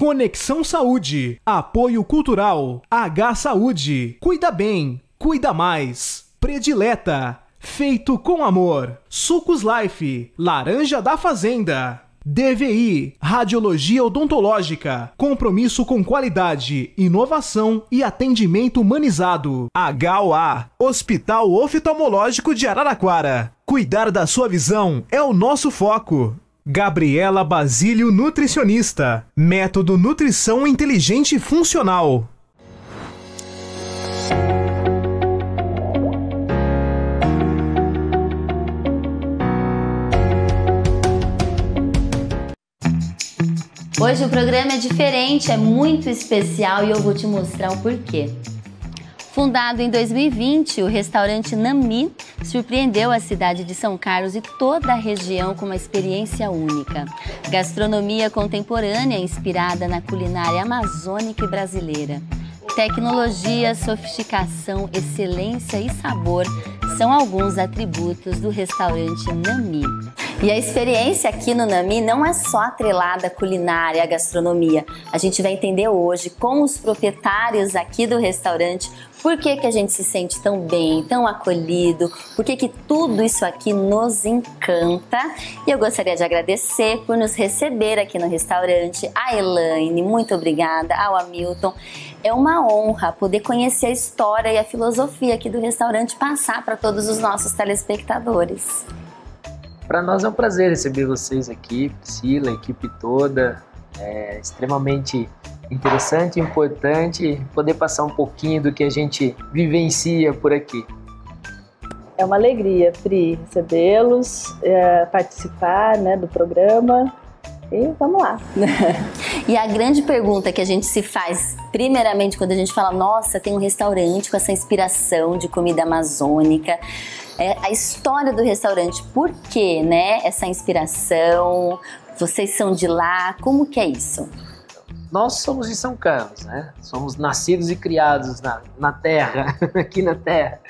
Conexão Saúde, Apoio Cultural, H Saúde, Cuida Bem, Cuida Mais, Predileta, Feito com Amor, Sucos Life, Laranja da Fazenda. DVI, Radiologia Odontológica, compromisso com qualidade, inovação e atendimento humanizado. HOA, Hospital Oftalmológico de Araraquara. Cuidar da sua visão é o nosso foco. Gabriela Basílio Nutricionista, Método Nutrição Inteligente Funcional. Hoje o programa é diferente, é muito especial e eu vou te mostrar o porquê. Fundado em 2020, o restaurante Nami surpreendeu a cidade de São Carlos e toda a região com uma experiência única. Gastronomia contemporânea inspirada na culinária amazônica e brasileira. Tecnologia, sofisticação, excelência e sabor são alguns atributos do restaurante Nami. E a experiência aqui no Nami não é só atrelada à culinária, à gastronomia. A gente vai entender hoje com os proprietários aqui do restaurante por que, que a gente se sente tão bem, tão acolhido, por que, que tudo isso aqui nos encanta. E eu gostaria de agradecer por nos receber aqui no restaurante. A Elaine, muito obrigada. Ao Hamilton. É uma honra poder conhecer a história e a filosofia aqui do restaurante passar para todos os nossos telespectadores. Para nós é um prazer receber vocês aqui, Priscila, a equipe toda. É extremamente interessante e importante poder passar um pouquinho do que a gente vivencia por aqui. É uma alegria, Pri, recebê-los, é, participar né, do programa e vamos lá. e a grande pergunta que a gente se faz, primeiramente, quando a gente fala, nossa, tem um restaurante com essa inspiração de comida amazônica, é, a história do restaurante, por que, né? Essa inspiração, vocês são de lá, como que é isso? Nós somos de São Carlos, né? Somos nascidos e criados na, na terra, aqui na terra.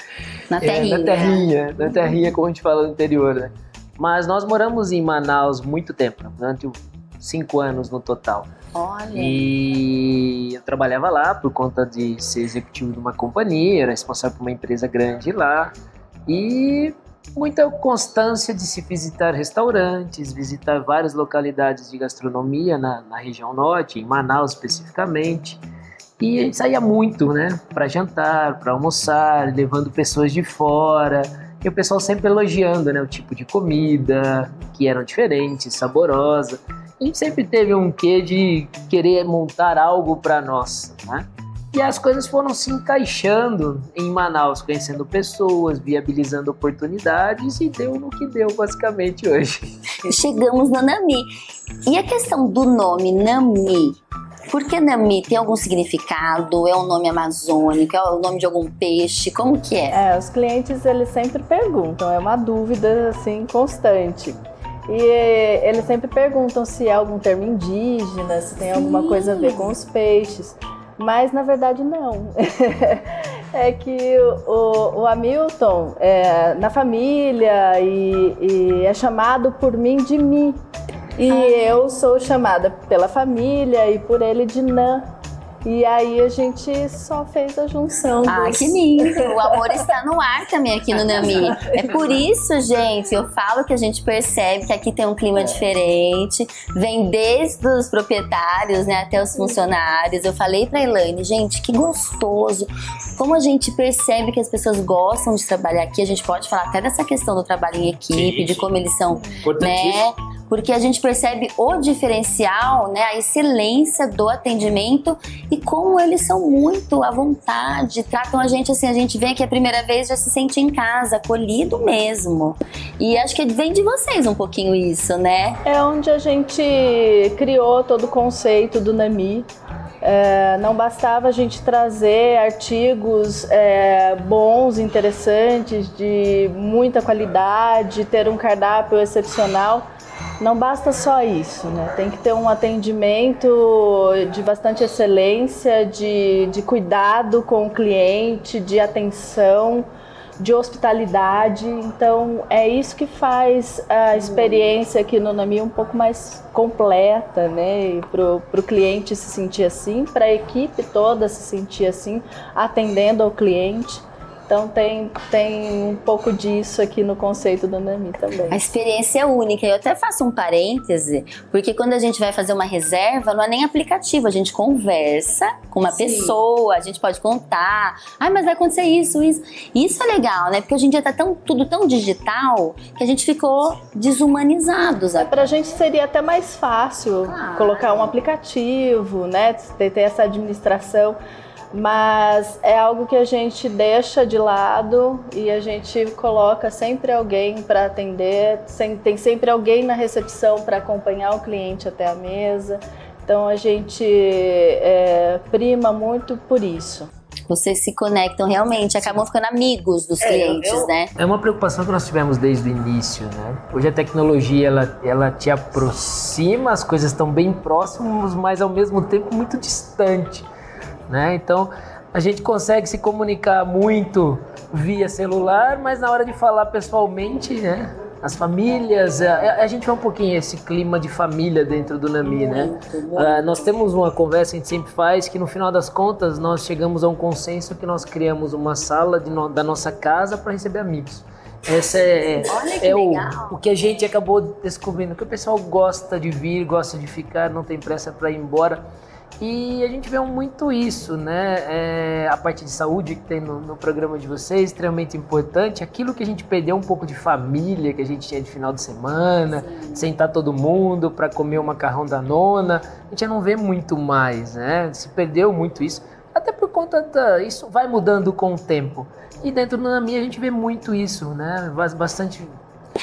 Na terrinha. É, na terrinha, na terrinha, como a gente fala no interior, né? Mas nós moramos em Manaus muito tempo, durante cinco anos no total. Olha. E eu trabalhava lá por conta de ser executivo de uma companhia, era responsável por uma empresa grande lá e muita constância de se visitar restaurantes, visitar várias localidades de gastronomia na, na região norte, em Manaus especificamente. E saía muito, né, para jantar, para almoçar, levando pessoas de fora. E o pessoal sempre elogiando, né, o tipo de comida, que eram diferentes, saborosa. A gente sempre teve um quê de querer montar algo para nós, né? E as coisas foram se encaixando em Manaus, conhecendo pessoas, viabilizando oportunidades e deu no que deu basicamente hoje. Chegamos no Nami. E a questão do nome Nami? Por que Nami? Tem algum significado? É um nome amazônico? É o nome de algum peixe? Como que é? É, os clientes eles sempre perguntam, é uma dúvida assim constante. E eles sempre perguntam se é algum termo indígena, se tem Sim. alguma coisa a ver com os peixes. Mas na verdade não. é que o, o Hamilton é, na família e, e, é chamado por mim de Mi. E ah. eu sou chamada pela família e por ele de Nã. E aí a gente só fez a junção. Ah, dos... que lindo! O amor está no ar também aqui no Nami. É por isso, gente, eu falo que a gente percebe que aqui tem um clima diferente. Vem desde os proprietários, né, até os funcionários. Eu falei pra Elaine, gente, que gostoso. Como a gente percebe que as pessoas gostam de trabalhar aqui, a gente pode falar até dessa questão do trabalho em equipe, de como eles são, né? Porque a gente percebe o diferencial, né, a excelência do atendimento e como eles são muito à vontade, tratam a gente assim, a gente vem aqui a primeira vez já se sente em casa, acolhido mesmo. E acho que vem de vocês um pouquinho isso, né? É onde a gente criou todo o conceito do NAMI. É, não bastava a gente trazer artigos é, bons, interessantes, de muita qualidade, ter um cardápio excepcional não basta só isso, né? Tem que ter um atendimento de bastante excelência, de, de cuidado com o cliente, de atenção, de hospitalidade. Então é isso que faz a experiência aqui no Nami um pouco mais completa, né? Pro, pro cliente se sentir assim, para a equipe toda se sentir assim, atendendo ao cliente. Então tem, tem um pouco disso aqui no conceito do Nami também. A experiência é única. Eu até faço um parêntese, porque quando a gente vai fazer uma reserva, não é nem aplicativo, a gente conversa com uma Sim. pessoa, a gente pode contar. Ai, mas vai acontecer isso, isso. Isso é legal, né? Porque hoje em dia tá tão, tudo tão digital que a gente ficou desumanizado. Sabe? É, pra gente seria até mais fácil claro. colocar um aplicativo, né? Ter, ter essa administração mas é algo que a gente deixa de lado e a gente coloca sempre alguém para atender, tem sempre alguém na recepção para acompanhar o cliente até a mesa. Então a gente é, prima muito por isso. Vocês se conectam realmente, acabam ficando amigos dos é, clientes, eu, né? É uma preocupação que nós tivemos desde o início, né? Hoje a tecnologia ela, ela te aproxima, as coisas estão bem próximas, mas ao mesmo tempo muito distante né? Então a gente consegue se comunicar muito via celular, mas na hora de falar pessoalmente, né? As famílias, a, a gente vê um pouquinho esse clima de família dentro do Nami, né? Uh, nós temos uma conversa que a gente sempre faz que no final das contas nós chegamos a um consenso que nós criamos uma sala no, da nossa casa para receber amigos. Essa é, é o, o que a gente acabou descobrindo, que o pessoal gosta de vir, gosta de ficar, não tem pressa para ir embora. E a gente vê muito isso, né? É, a parte de saúde que tem no, no, programa de vocês, extremamente importante. Aquilo que a gente perdeu um pouco de família, que a gente tinha de final de semana, Sim. sentar todo mundo para comer o macarrão da nona, a gente já não vê muito mais, né? Se perdeu muito isso. Até por conta da. Isso vai mudando com o tempo. E dentro do Nami a gente vê muito isso, né? Bastante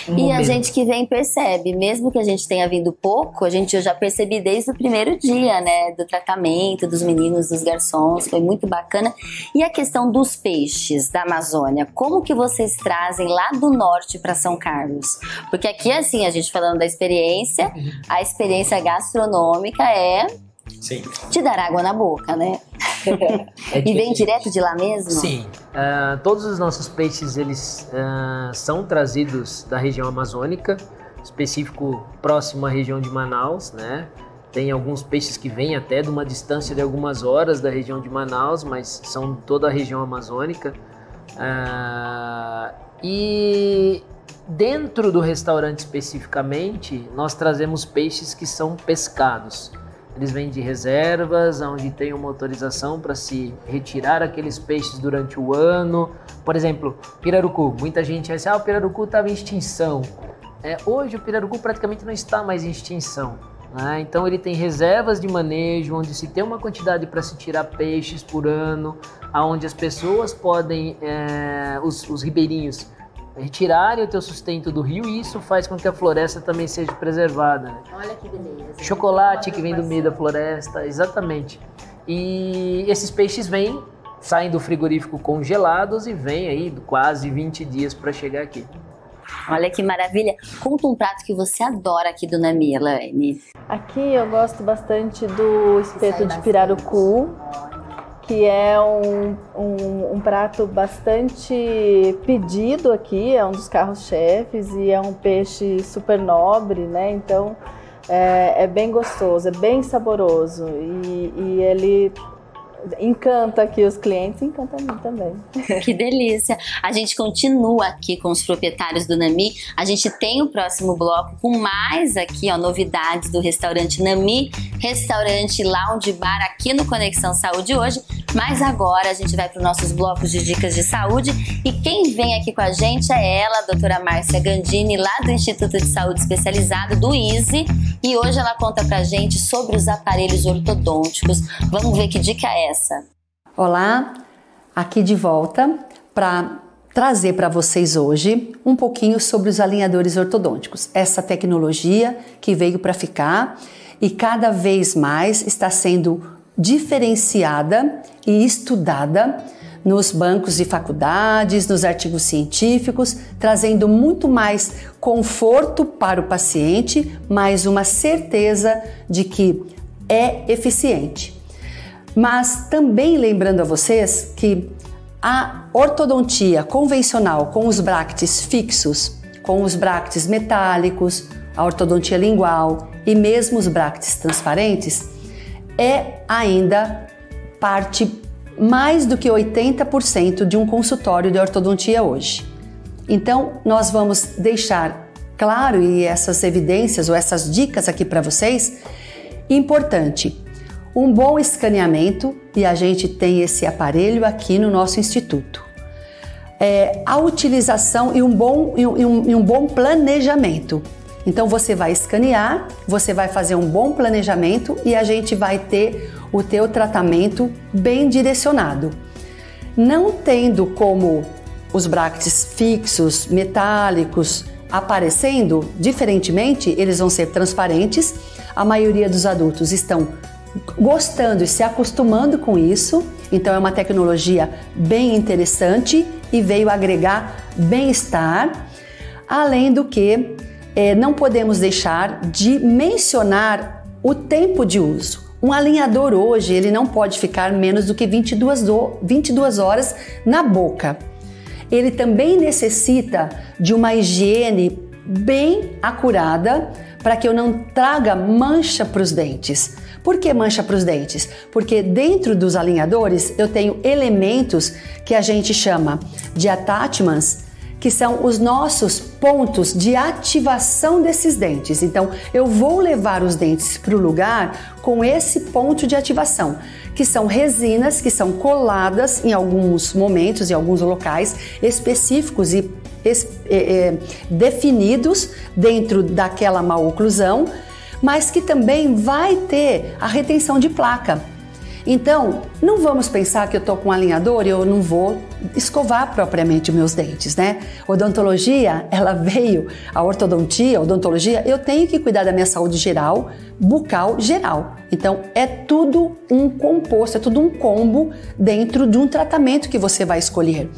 um e a gente que vem percebe, mesmo que a gente tenha vindo pouco, a gente eu já percebi desde o primeiro dia, né, do tratamento dos meninos, dos garçons, foi muito bacana. E a questão dos peixes da Amazônia, como que vocês trazem lá do norte para São Carlos? Porque aqui assim, a gente falando da experiência, a experiência gastronômica é Sim. te dar água na boca, né? é e vem direto de lá mesmo? Sim. Uh, todos os nossos peixes eles uh, são trazidos da região amazônica, específico próximo à região de Manaus, né? Tem alguns peixes que vêm até de uma distância de algumas horas da região de Manaus, mas são toda a região amazônica. Uh, e dentro do restaurante especificamente, nós trazemos peixes que são pescados. Eles vêm de reservas, onde tem uma autorização para se retirar aqueles peixes durante o ano. Por exemplo, pirarucu. Muita gente diz, ah, o pirarucu estava em extinção. É, hoje o pirarucu praticamente não está mais em extinção. Né? Então ele tem reservas de manejo, onde se tem uma quantidade para se tirar peixes por ano, aonde as pessoas podem, é, os, os ribeirinhos, retirarem o teu sustento do rio e isso faz com que a floresta também seja preservada. Né? Olha que beleza. Chocolate que vem do meio da floresta, exatamente. E esses peixes vêm, saem do frigorífico congelados e vêm aí quase 20 dias para chegar aqui. Olha que maravilha. Conta um prato que você adora aqui do Nami, Elaine. Aqui eu gosto bastante do espeto de pirarucu que é um, um, um, prato bastante pedido aqui, é um dos carros-chefes e é um peixe super nobre, né? Então é, é bem gostoso, é bem saboroso e, e ele encanta aqui os clientes, encanta a mim também. Que delícia! A gente continua aqui com os proprietários do Nami. A gente tem o próximo bloco com mais aqui, ó, novidades do restaurante Nami, restaurante Lounge Bar aqui no Conexão Saúde hoje. Mas agora a gente vai para os nossos blocos de dicas de saúde e quem vem aqui com a gente é ela, a doutora Márcia Gandini, lá do Instituto de Saúde Especializado do ISE. E hoje ela conta pra gente sobre os aparelhos ortodônticos. Vamos ver que dica é essa. Olá, aqui de volta para trazer para vocês hoje um pouquinho sobre os alinhadores ortodônticos. Essa tecnologia que veio para ficar e cada vez mais está sendo diferenciada e estudada nos bancos de faculdades, nos artigos científicos, trazendo muito mais conforto para o paciente, mais uma certeza de que é eficiente. Mas também lembrando a vocês que A ortodontia convencional com os bractes fixos, com os bractes metálicos, a ortodontia lingual e mesmo os bractes transparentes é ainda parte mais do que 80% de um consultório de ortodontia hoje. Então, nós vamos deixar claro e essas evidências ou essas dicas aqui para vocês. Importante, um bom escaneamento e a gente tem esse aparelho aqui no nosso instituto. É, a utilização e um, bom, e um, e um bom planejamento. Então você vai escanear, você vai fazer um bom planejamento e a gente vai ter o teu tratamento bem direcionado. Não tendo como os bractes fixos, metálicos, aparecendo, diferentemente, eles vão ser transparentes. A maioria dos adultos estão gostando e se acostumando com isso. Então é uma tecnologia bem interessante e veio agregar bem-estar. Além do que, é, não podemos deixar de mencionar o tempo de uso. Um alinhador hoje ele não pode ficar menos do que 22, do, 22 horas na boca. Ele também necessita de uma higiene bem acurada para que eu não traga mancha para os dentes. Por que mancha para os dentes? Porque dentro dos alinhadores eu tenho elementos que a gente chama de attachments que são os nossos pontos de ativação desses dentes. Então, eu vou levar os dentes para o lugar com esse ponto de ativação, que são resinas que são coladas em alguns momentos, em alguns locais específicos e é, definidos dentro daquela maloclusão, mas que também vai ter a retenção de placa. Então, não vamos pensar que eu estou com um alinhador e eu não vou escovar propriamente meus dentes, né? Odontologia, ela veio, a ortodontia, a odontologia, eu tenho que cuidar da minha saúde geral, bucal geral. Então, é tudo um composto, é tudo um combo dentro de um tratamento que você vai escolher.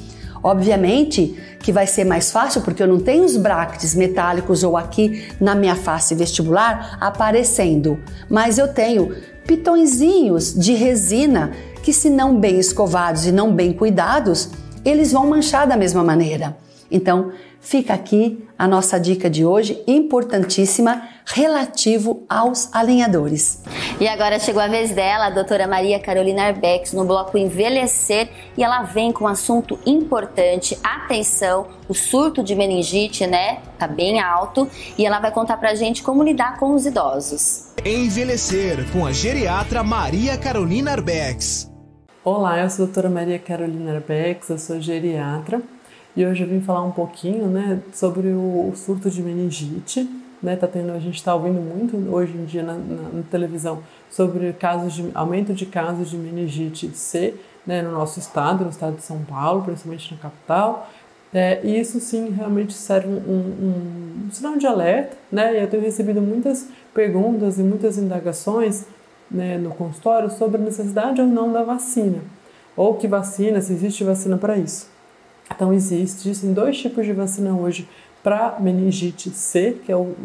Obviamente que vai ser mais fácil porque eu não tenho os bractes metálicos ou aqui na minha face vestibular aparecendo, mas eu tenho pitõezinhos de resina que, se não bem escovados e não bem cuidados, eles vão manchar da mesma maneira. Então, fica aqui a nossa dica de hoje, importantíssima, relativo aos alinhadores. E agora chegou a vez dela, a doutora Maria Carolina Arbex, no bloco Envelhecer, e ela vem com um assunto importante. Atenção, o surto de meningite, né? Tá bem alto, e ela vai contar pra gente como lidar com os idosos. Envelhecer com a geriatra Maria Carolina Arbex. Olá, eu sou a doutora Maria Carolina Arbex, eu sou geriatra e hoje eu vim falar um pouquinho né, sobre o surto de meningite né, tá tendo, a gente está ouvindo muito hoje em dia na, na, na, televisão sobre casos de aumento de casos de meningite C né, no nosso estado, no estado de São Paulo, principalmente na capital. É, e isso sim realmente serve um, um, um sinal de alerta, né? E eu tenho recebido muitas perguntas e muitas indagações né, no consultório sobre a necessidade ou não da vacina, ou que vacina, se existe vacina para isso. Então existe, existem dois tipos de vacina hoje para meningite C, que é o,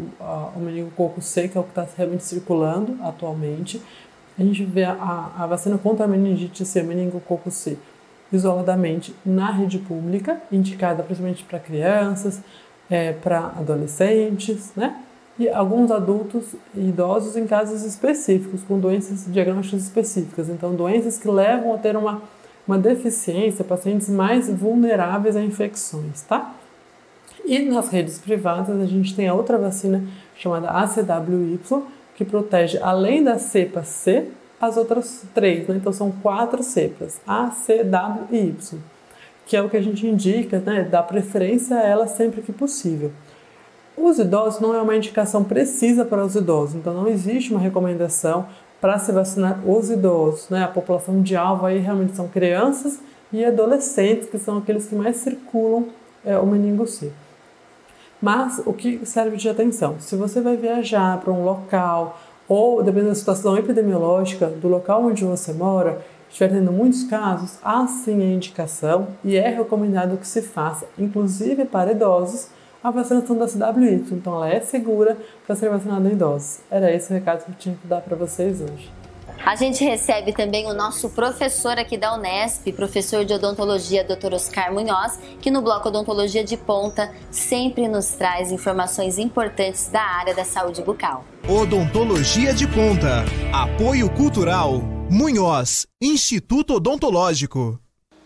o meningococo C, que é o que está realmente circulando atualmente. A gente vê a, a vacina contra a meningite C, meningococo C, isoladamente na rede pública, indicada principalmente para crianças, é, para adolescentes, né? E alguns adultos e idosos em casos específicos, com doenças diagnósticas específicas. Então, doenças que levam a ter uma, uma deficiência, pacientes mais vulneráveis a infecções, tá? E nas redes privadas a gente tem a outra vacina chamada ACWY, que protege além da cepa C, as outras três, né? Então são quatro cepas, A, C, W e Y, que é o que a gente indica, né? Dá preferência a ela sempre que possível. Os idosos não é uma indicação precisa para os idosos, então não existe uma recomendação para se vacinar os idosos, né? A população de alvo aí realmente são crianças e adolescentes, que são aqueles que mais circulam é, o meningo C. Mas o que serve de atenção? Se você vai viajar para um local ou dependendo da situação epidemiológica do local onde você mora, estiver tendo muitos casos, há sim a indicação e é recomendado que se faça, inclusive para idosos, a vacinação da CWY. Então ela é segura para ser vacinada em idosos. Era esse o recado que eu tinha que dar para vocês hoje. A gente recebe também o nosso professor aqui da Unesp, professor de odontologia, Dr. Oscar Munhoz, que no bloco Odontologia de Ponta sempre nos traz informações importantes da área da saúde bucal. Odontologia de Ponta. Apoio Cultural. Munhoz, Instituto Odontológico.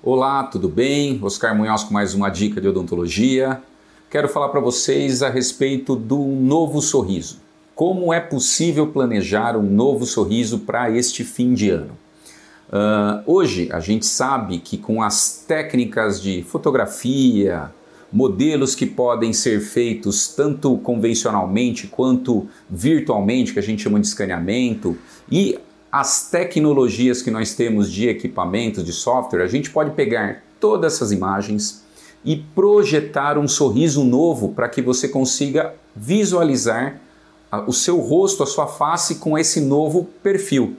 Olá, tudo bem? Oscar Munhoz com mais uma dica de odontologia. Quero falar para vocês a respeito do novo sorriso. Como é possível planejar um novo sorriso para este fim de ano? Uh, hoje a gente sabe que com as técnicas de fotografia, modelos que podem ser feitos tanto convencionalmente quanto virtualmente, que a gente chama de escaneamento, e as tecnologias que nós temos de equipamentos, de software, a gente pode pegar todas essas imagens e projetar um sorriso novo para que você consiga visualizar o seu rosto, a sua face com esse novo perfil.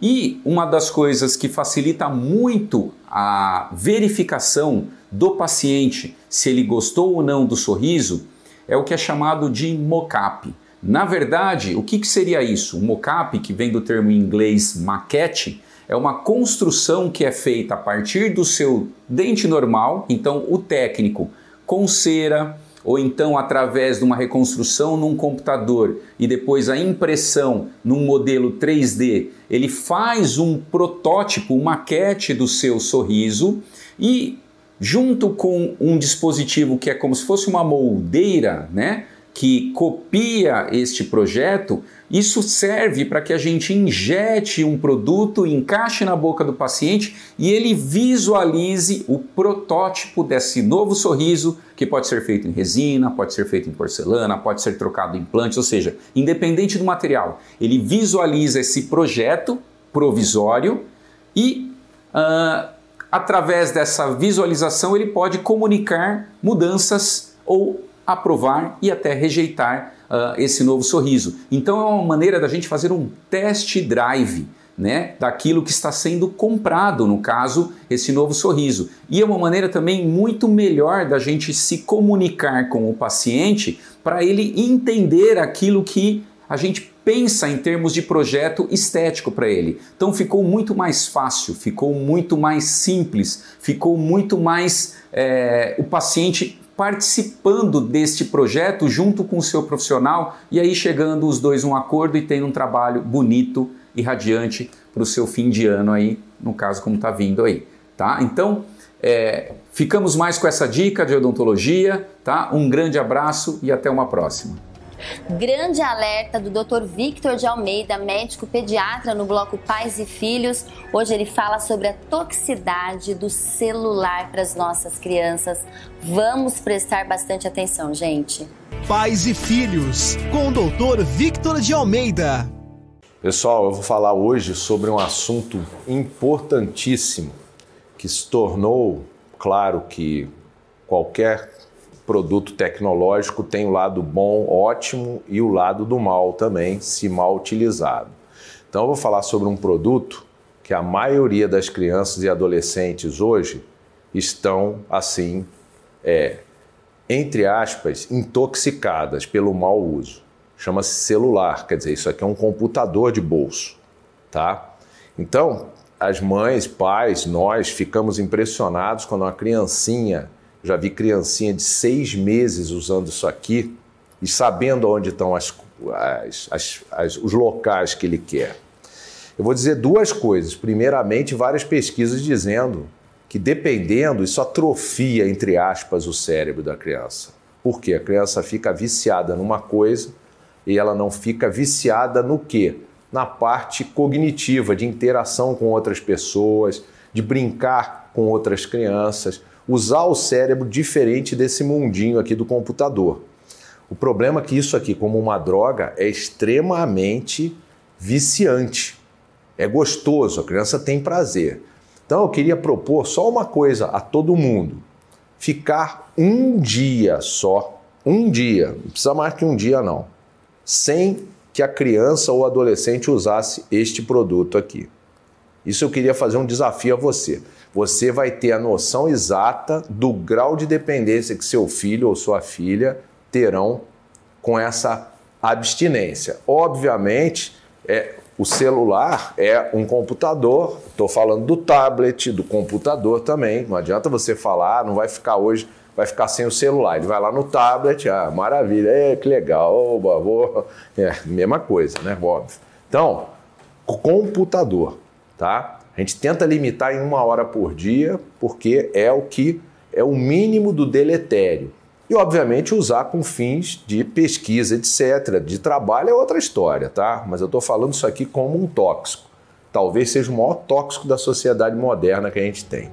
E uma das coisas que facilita muito a verificação do paciente se ele gostou ou não do sorriso é o que é chamado de mock-up. Na verdade, o que, que seria isso? O mocap, que vem do termo em inglês maquete, é uma construção que é feita a partir do seu dente normal, então o técnico com cera ou então através de uma reconstrução num computador e depois a impressão num modelo 3D, ele faz um protótipo, uma maquete do seu sorriso e junto com um dispositivo que é como se fosse uma moldeira, né? Que copia este projeto, isso serve para que a gente injete um produto, encaixe na boca do paciente e ele visualize o protótipo desse novo sorriso, que pode ser feito em resina, pode ser feito em porcelana, pode ser trocado em implantes, ou seja, independente do material, ele visualiza esse projeto provisório e uh, através dessa visualização ele pode comunicar mudanças ou aprovar e até rejeitar uh, esse novo sorriso. Então é uma maneira da gente fazer um test drive. Né, daquilo que está sendo comprado, no caso, esse novo sorriso. E é uma maneira também muito melhor da gente se comunicar com o paciente para ele entender aquilo que a gente pensa em termos de projeto estético para ele. Então ficou muito mais fácil, ficou muito mais simples, ficou muito mais. É, o paciente participando deste projeto junto com o seu profissional e aí chegando os dois a um acordo e tendo um trabalho bonito e radiante para o seu fim de ano aí, no caso como está vindo aí, tá? Então, é, ficamos mais com essa dica de odontologia, tá? Um grande abraço e até uma próxima. Grande alerta do Dr. Victor de Almeida, médico pediatra no bloco Pais e Filhos. Hoje ele fala sobre a toxicidade do celular para as nossas crianças. Vamos prestar bastante atenção, gente. Pais e Filhos, com o Dr. Victor de Almeida. Pessoal, eu vou falar hoje sobre um assunto importantíssimo que se tornou claro que qualquer produto tecnológico tem o lado bom, ótimo, e o lado do mal também, se mal utilizado. Então, eu vou falar sobre um produto que a maioria das crianças e adolescentes hoje estão, assim, é, entre aspas, intoxicadas pelo mau uso. Chama-se celular, quer dizer, isso aqui é um computador de bolso, tá? Então, as mães, pais, nós ficamos impressionados quando uma criancinha já vi criancinha de seis meses usando isso aqui e sabendo onde estão as, as, as, os locais que ele quer. Eu vou dizer duas coisas. Primeiramente, várias pesquisas dizendo que dependendo, isso atrofia, entre aspas, o cérebro da criança. Por quê? A criança fica viciada numa coisa e ela não fica viciada no quê? Na parte cognitiva, de interação com outras pessoas, de brincar com outras crianças usar o cérebro diferente desse mundinho aqui do computador. O problema é que isso aqui, como uma droga, é extremamente viciante. É gostoso, a criança tem prazer. Então eu queria propor só uma coisa a todo mundo: ficar um dia só, um dia, não precisa mais que um dia não, sem que a criança ou adolescente usasse este produto aqui. Isso eu queria fazer um desafio a você você vai ter a noção exata do grau de dependência que seu filho ou sua filha terão com essa abstinência. Obviamente, é, o celular é um computador, estou falando do tablet, do computador também. Não adianta você falar, não vai ficar hoje, vai ficar sem o celular. Ele vai lá no tablet, ah, maravilha, é, que legal, oba, vou. É, mesma coisa, né? Óbvio. Então, computador, tá? A gente tenta limitar em uma hora por dia, porque é o que é o mínimo do deletério. E, obviamente, usar com fins de pesquisa, etc. De trabalho é outra história, tá? Mas eu estou falando isso aqui como um tóxico. Talvez seja o maior tóxico da sociedade moderna que a gente tem.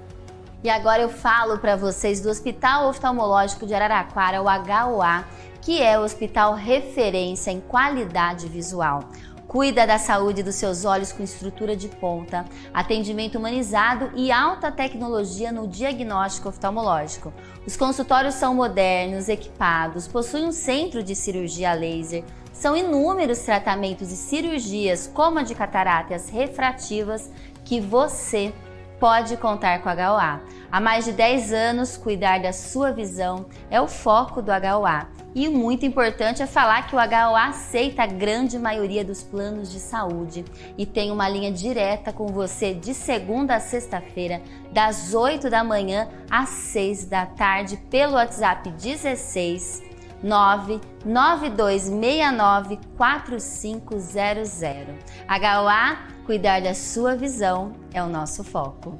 E agora eu falo para vocês do Hospital Oftalmológico de Araraquara, o HOA, que é o hospital referência em qualidade visual. Cuida da saúde dos seus olhos com estrutura de ponta, atendimento humanizado e alta tecnologia no diagnóstico oftalmológico. Os consultórios são modernos, equipados, possuem um centro de cirurgia laser. São inúmeros tratamentos e cirurgias, como a de cataratas refrativas, que você pode contar com a HOA. Há mais de 10 anos, cuidar da sua visão é o foco do HOA. E muito importante é falar que o HOA aceita a grande maioria dos planos de saúde e tem uma linha direta com você de segunda a sexta-feira, das 8 da manhã às 6 da tarde, pelo WhatsApp 16 99269 4500. HOA, cuidar da sua visão é o nosso foco.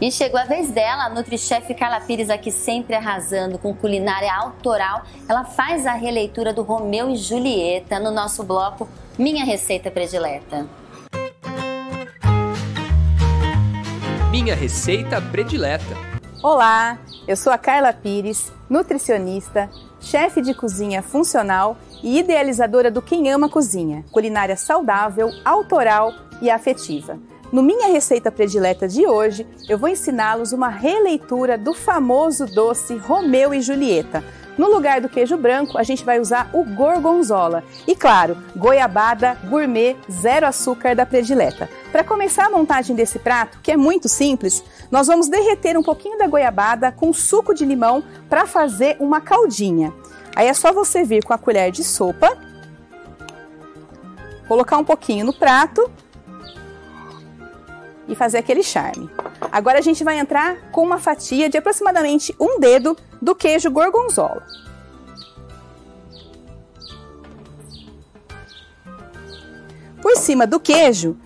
E chegou a vez dela, a NutriChef Carla Pires aqui sempre arrasando com culinária autoral. Ela faz a releitura do Romeu e Julieta no nosso bloco Minha Receita Predileta. Minha Receita Predileta. Olá, eu sou a Carla Pires, nutricionista, chefe de cozinha funcional e idealizadora do Quem Ama Cozinha, culinária saudável, autoral e afetiva. No Minha Receita Predileta de hoje, eu vou ensiná-los uma releitura do famoso doce Romeu e Julieta. No lugar do queijo branco, a gente vai usar o gorgonzola. E claro, goiabada gourmet zero açúcar da predileta. Para começar a montagem desse prato, que é muito simples, nós vamos derreter um pouquinho da goiabada com suco de limão para fazer uma caldinha. Aí é só você vir com a colher de sopa, colocar um pouquinho no prato e fazer aquele charme. Agora a gente vai entrar com uma fatia de aproximadamente um dedo do queijo gorgonzola. Por cima do queijo,